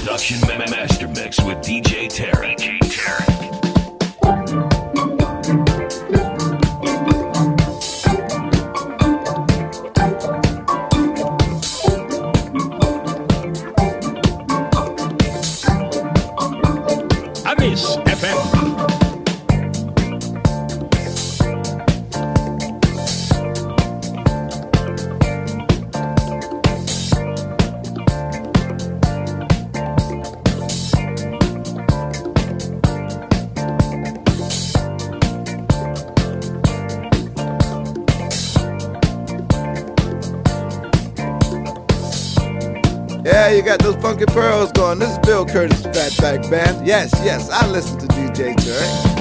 Production ma- master mix funky pearls going. This is Bill Curtis Fatback Band. Yes, yes, I listen to DJ Tarek.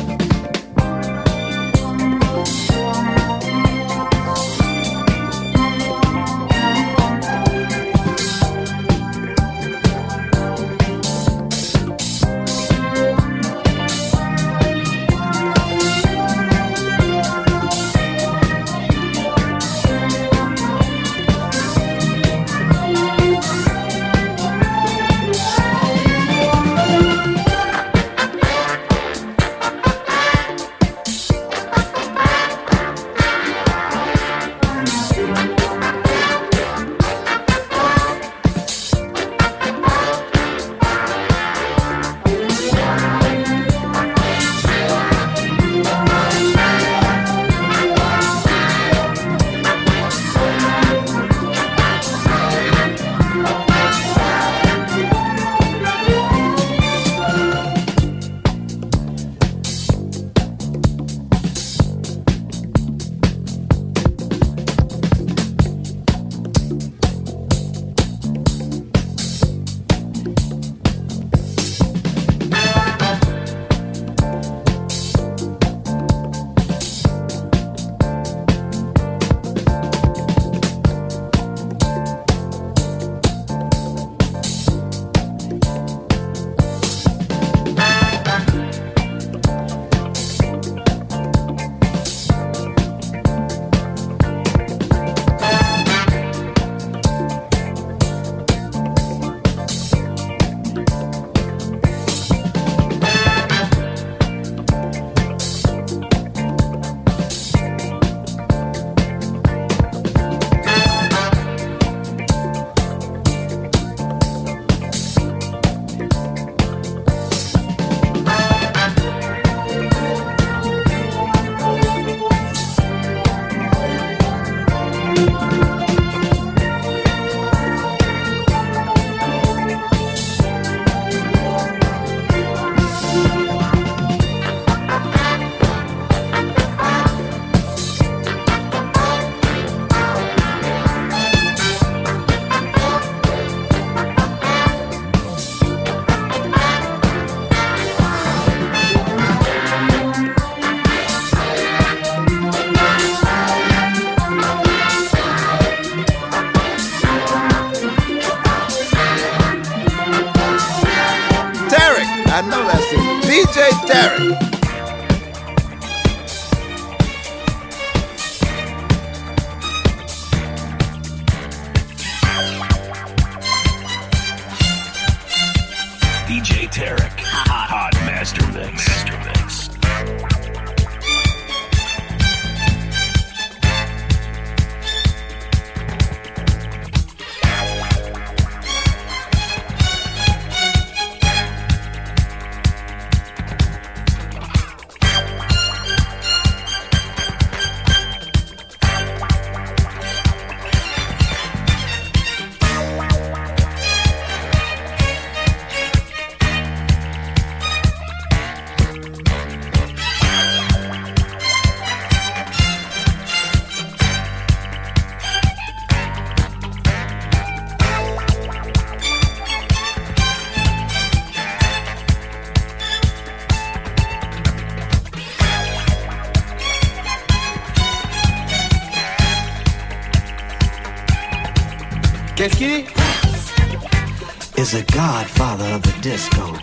Is a godfather of the disco.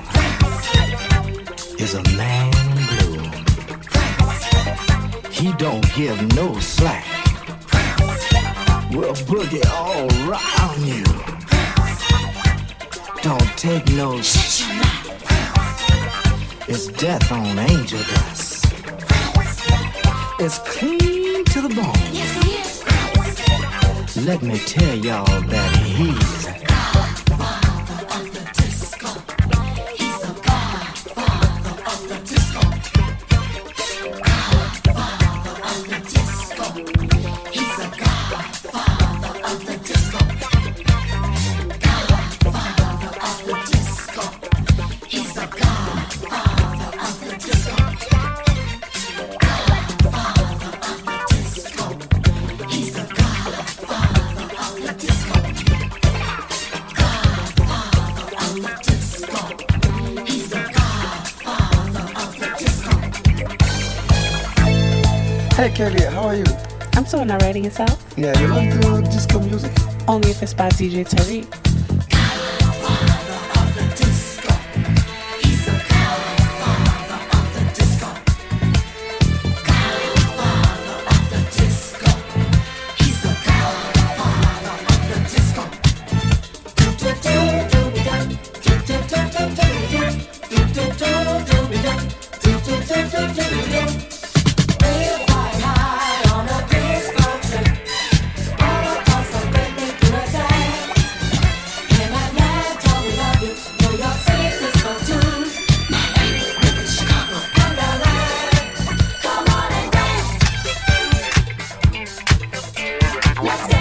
Is a man blue. He don't give no slack. We'll boogie all around you. Don't take no shit. It's death on angel dust. It's clean to the bone. Let me tell y'all that he's Kelly, how are you? I'm doing alright yourself. Yeah, you like the disco music? Only if it's by DJ Tarek. Funky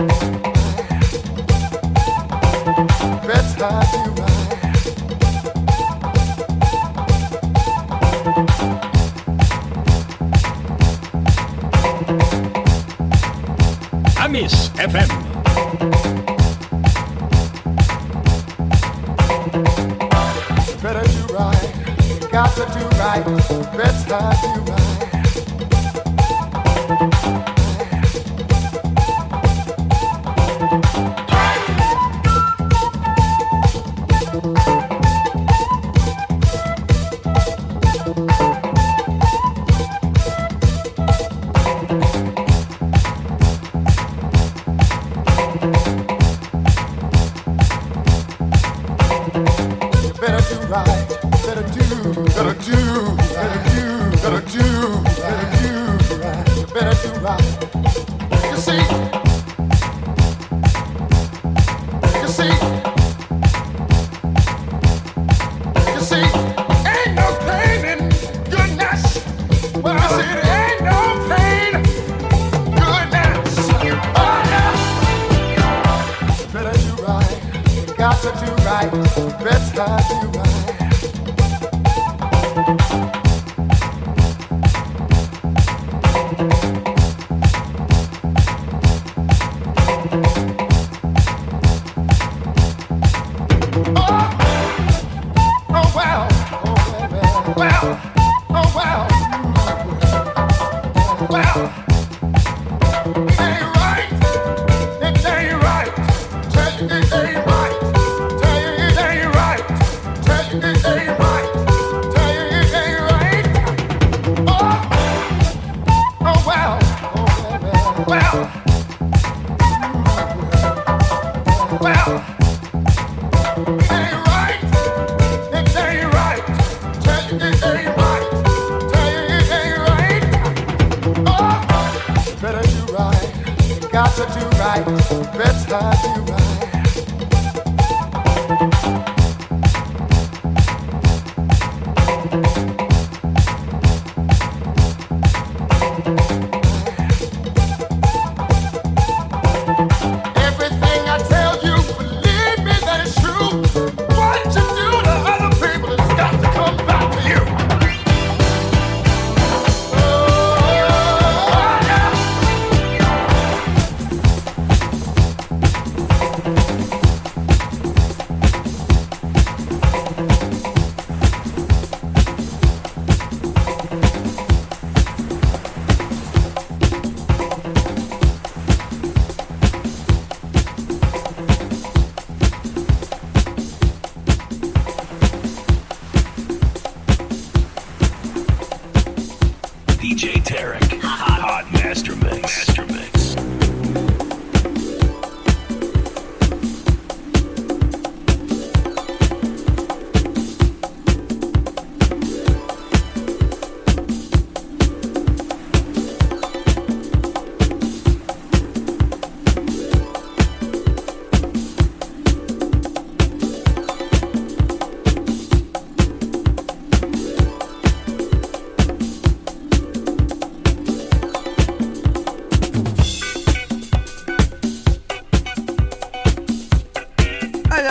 right. Better do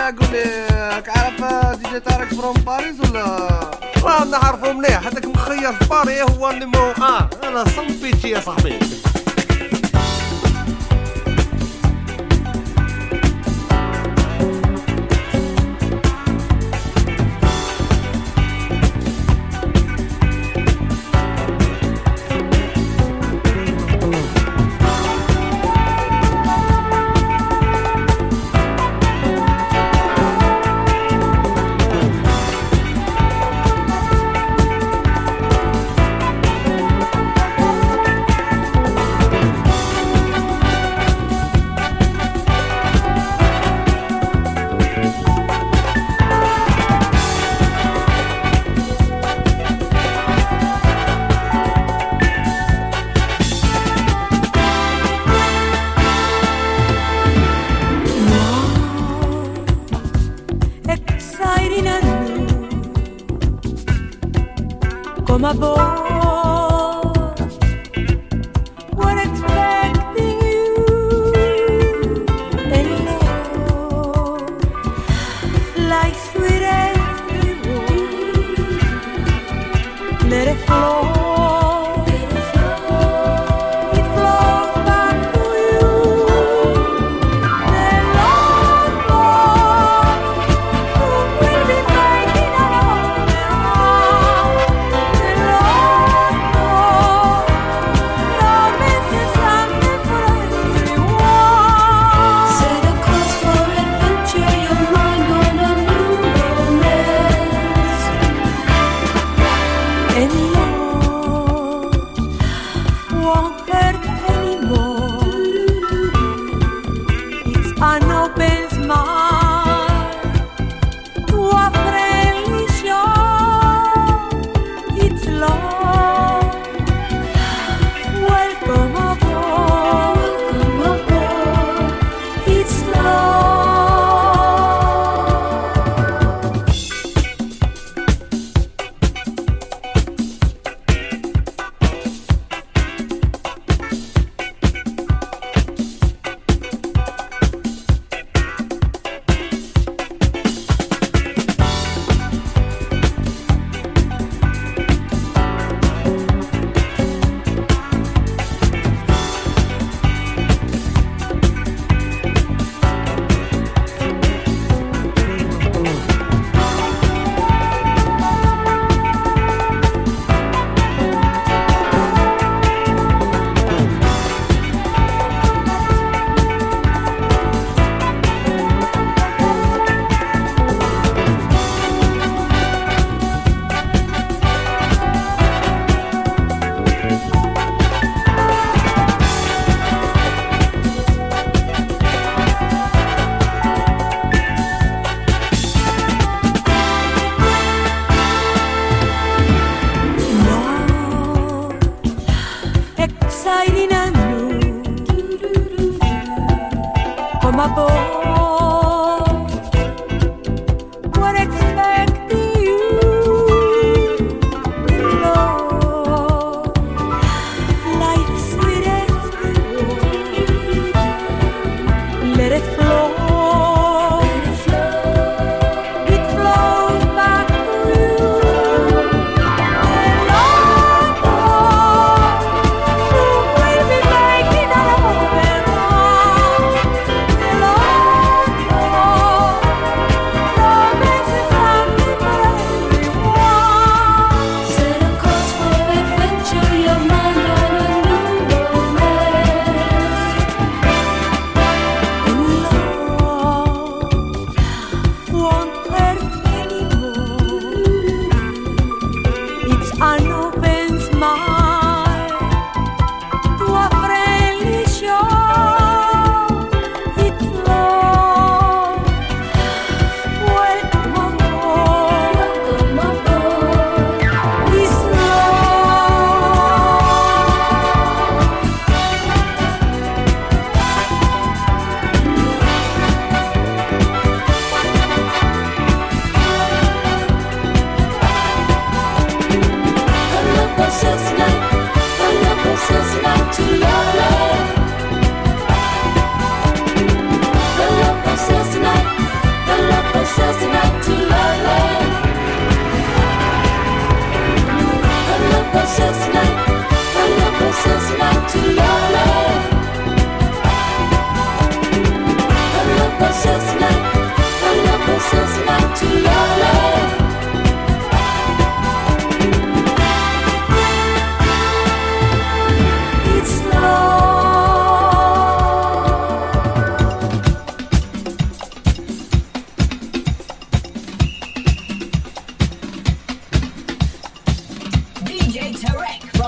قول لي عارف دي جي طارق فروم باريس ولا؟ راه نعرفو مليح هذاك مخير في باريس هو اللي مو آه أنا صنفيتي يا صاحبي.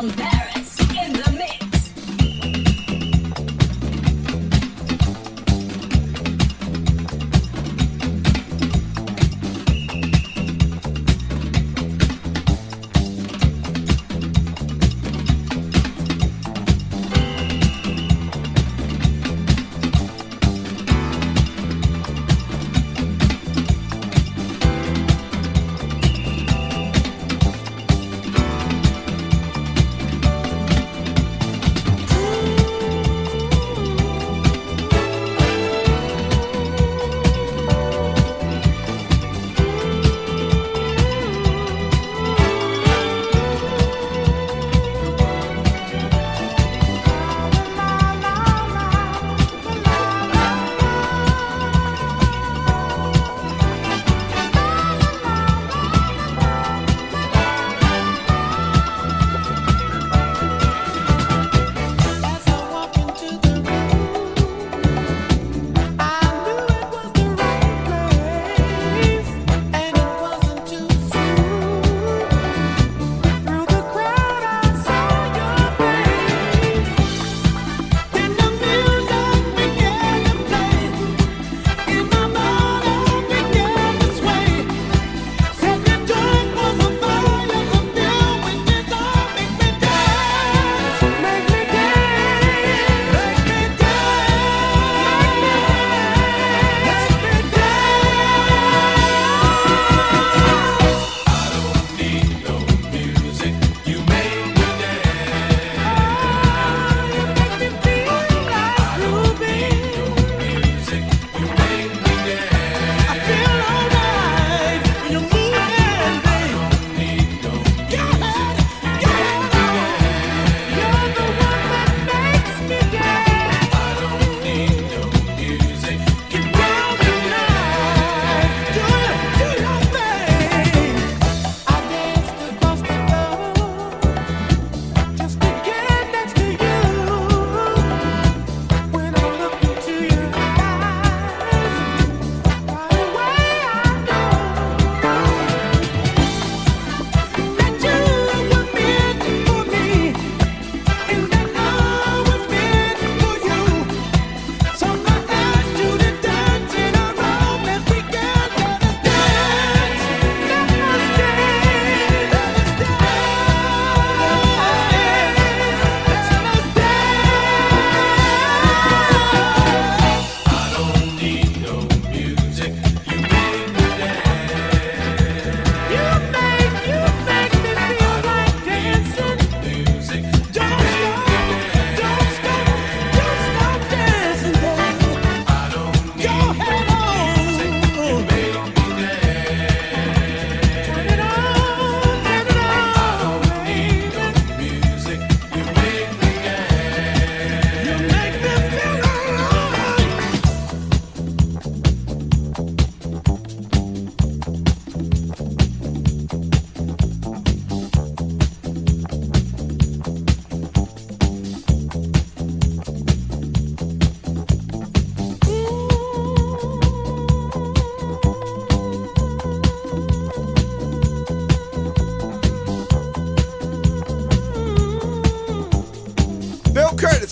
on that.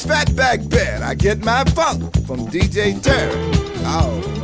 It's Fatback Band. I get my funk from DJ Tarek. Oh.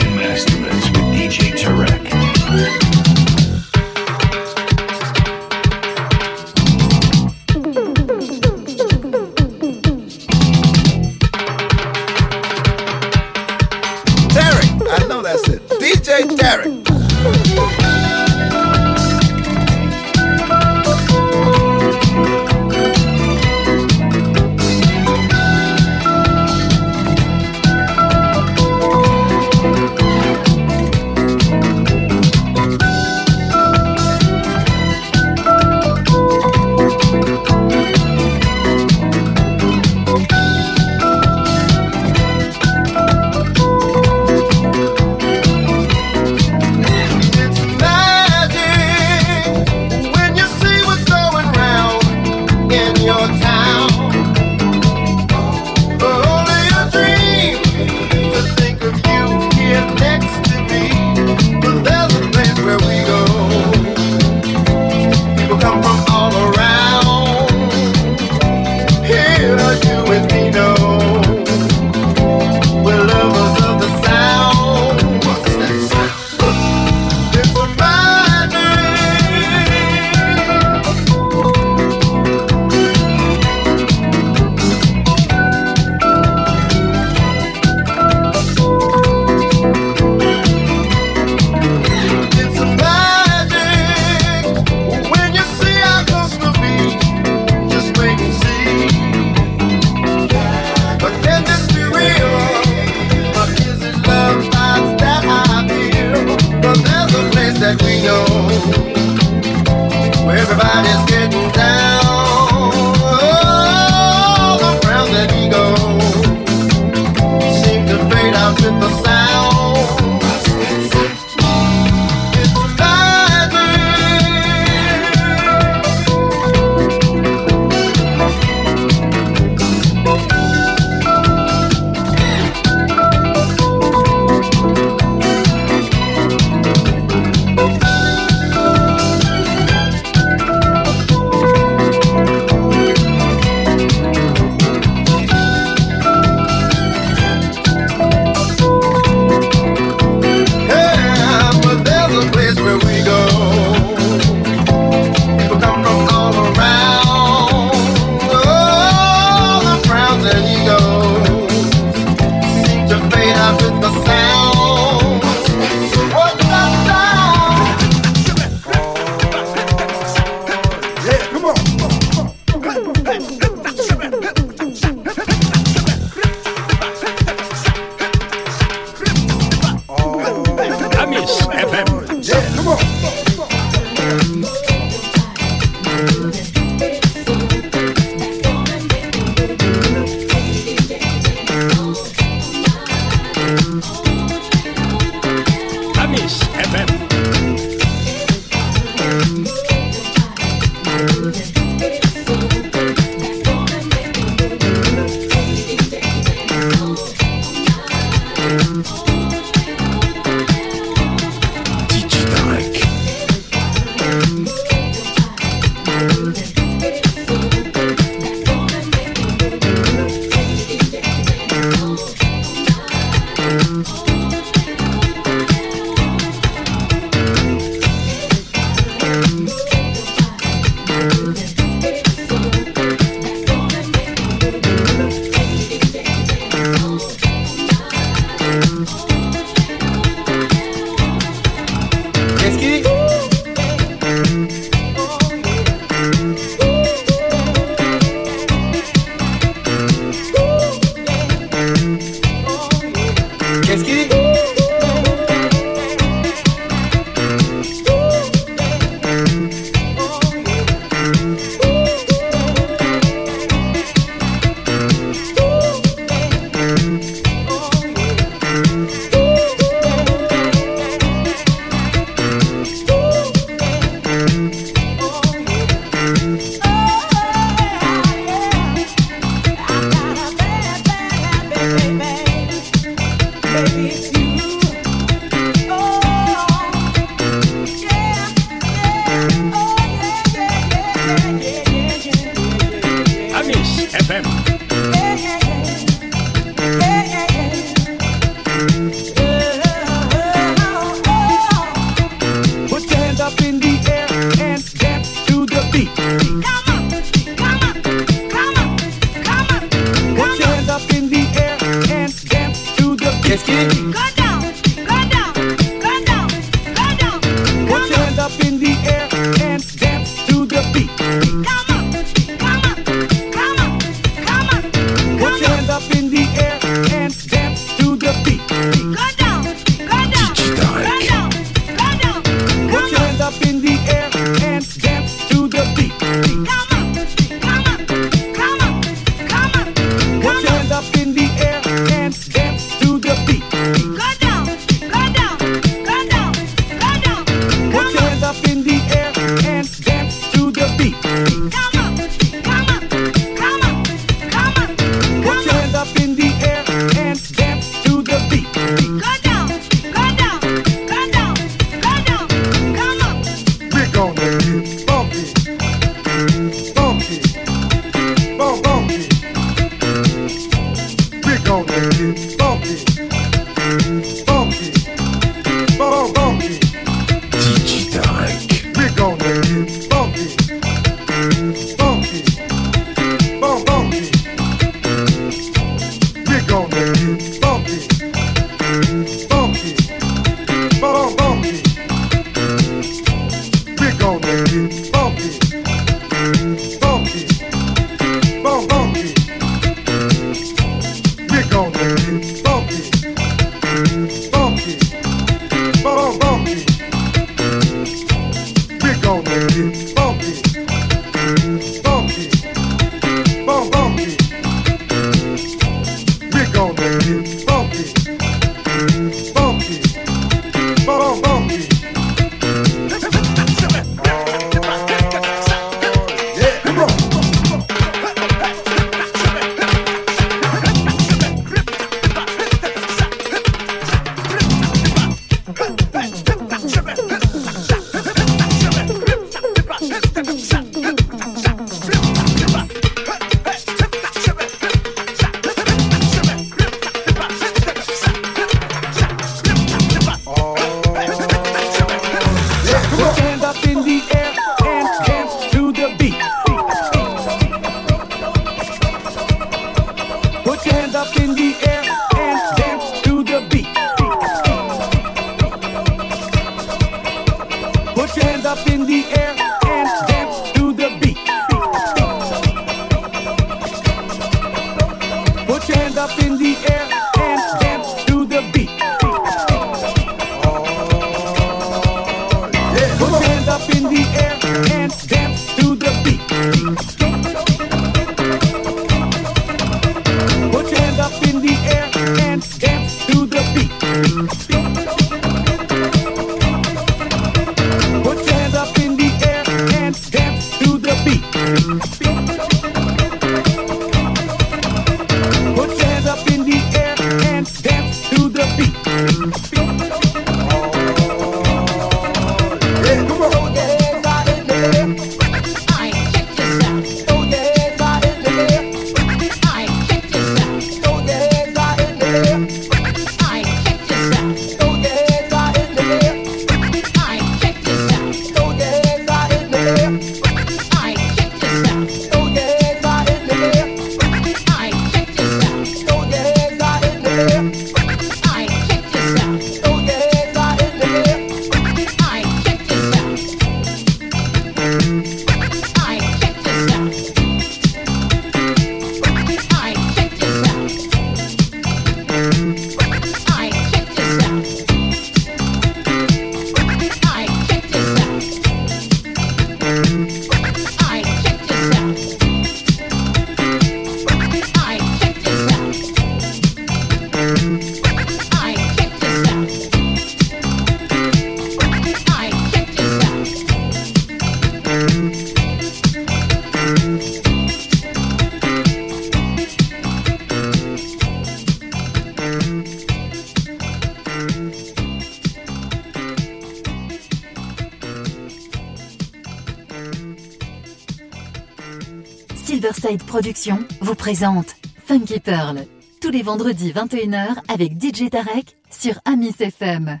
Silverside Productions vous présente Funky Pearl tous les vendredis 21h avec DJ Tarek sur Amis FM.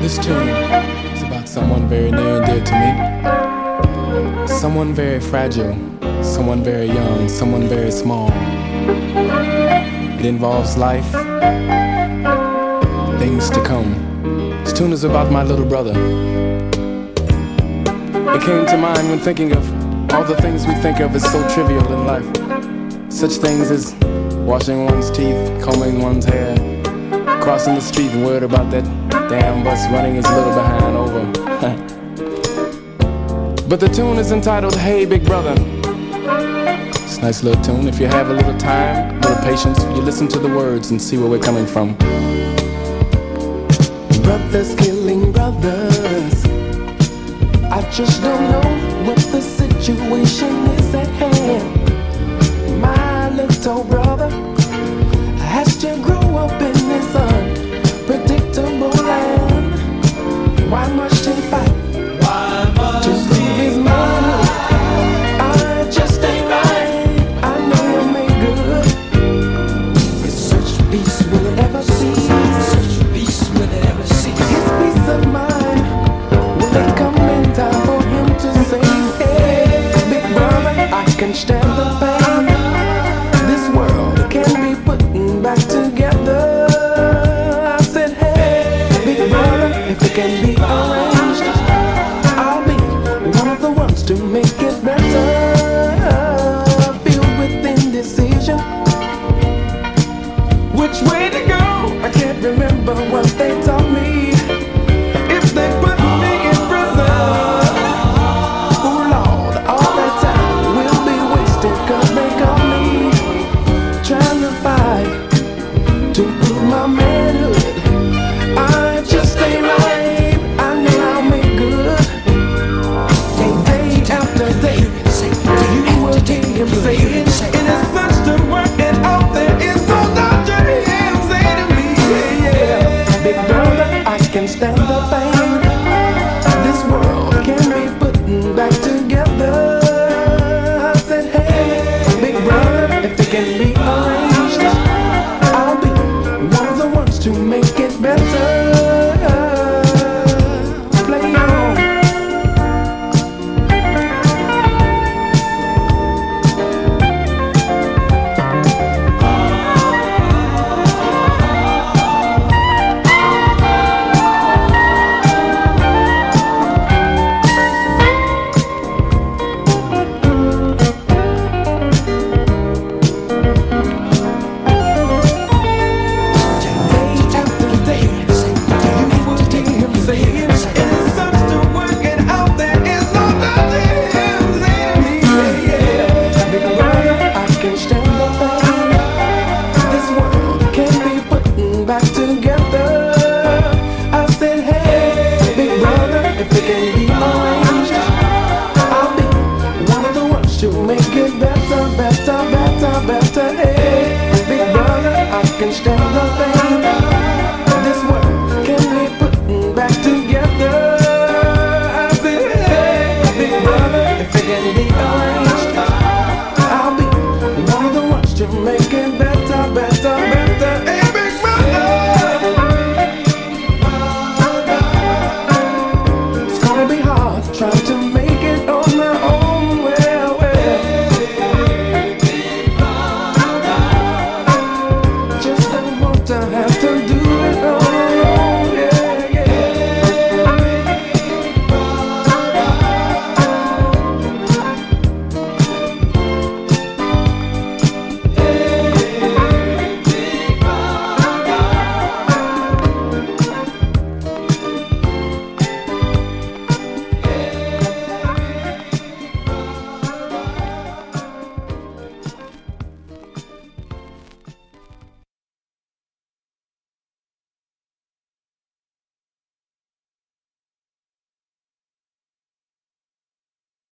This tune is about someone very near and dear to me. Someone very fragile, someone very young, someone very small. It involves life, things to come. This tune is about my little brother. It came to mind when thinking of all the things we think of as so trivial in life. Such things as washing one's teeth, combing one's hair, crossing the street and worried about that damn bus running his little behind over. but the tune is entitled Hey Big Brother. Nice little tune. If you have a little time, a little patience, you listen to the words and see where we're coming from. Brothers killing brothers. I just don't know what the situation is at hand. My little brother has to grow up in this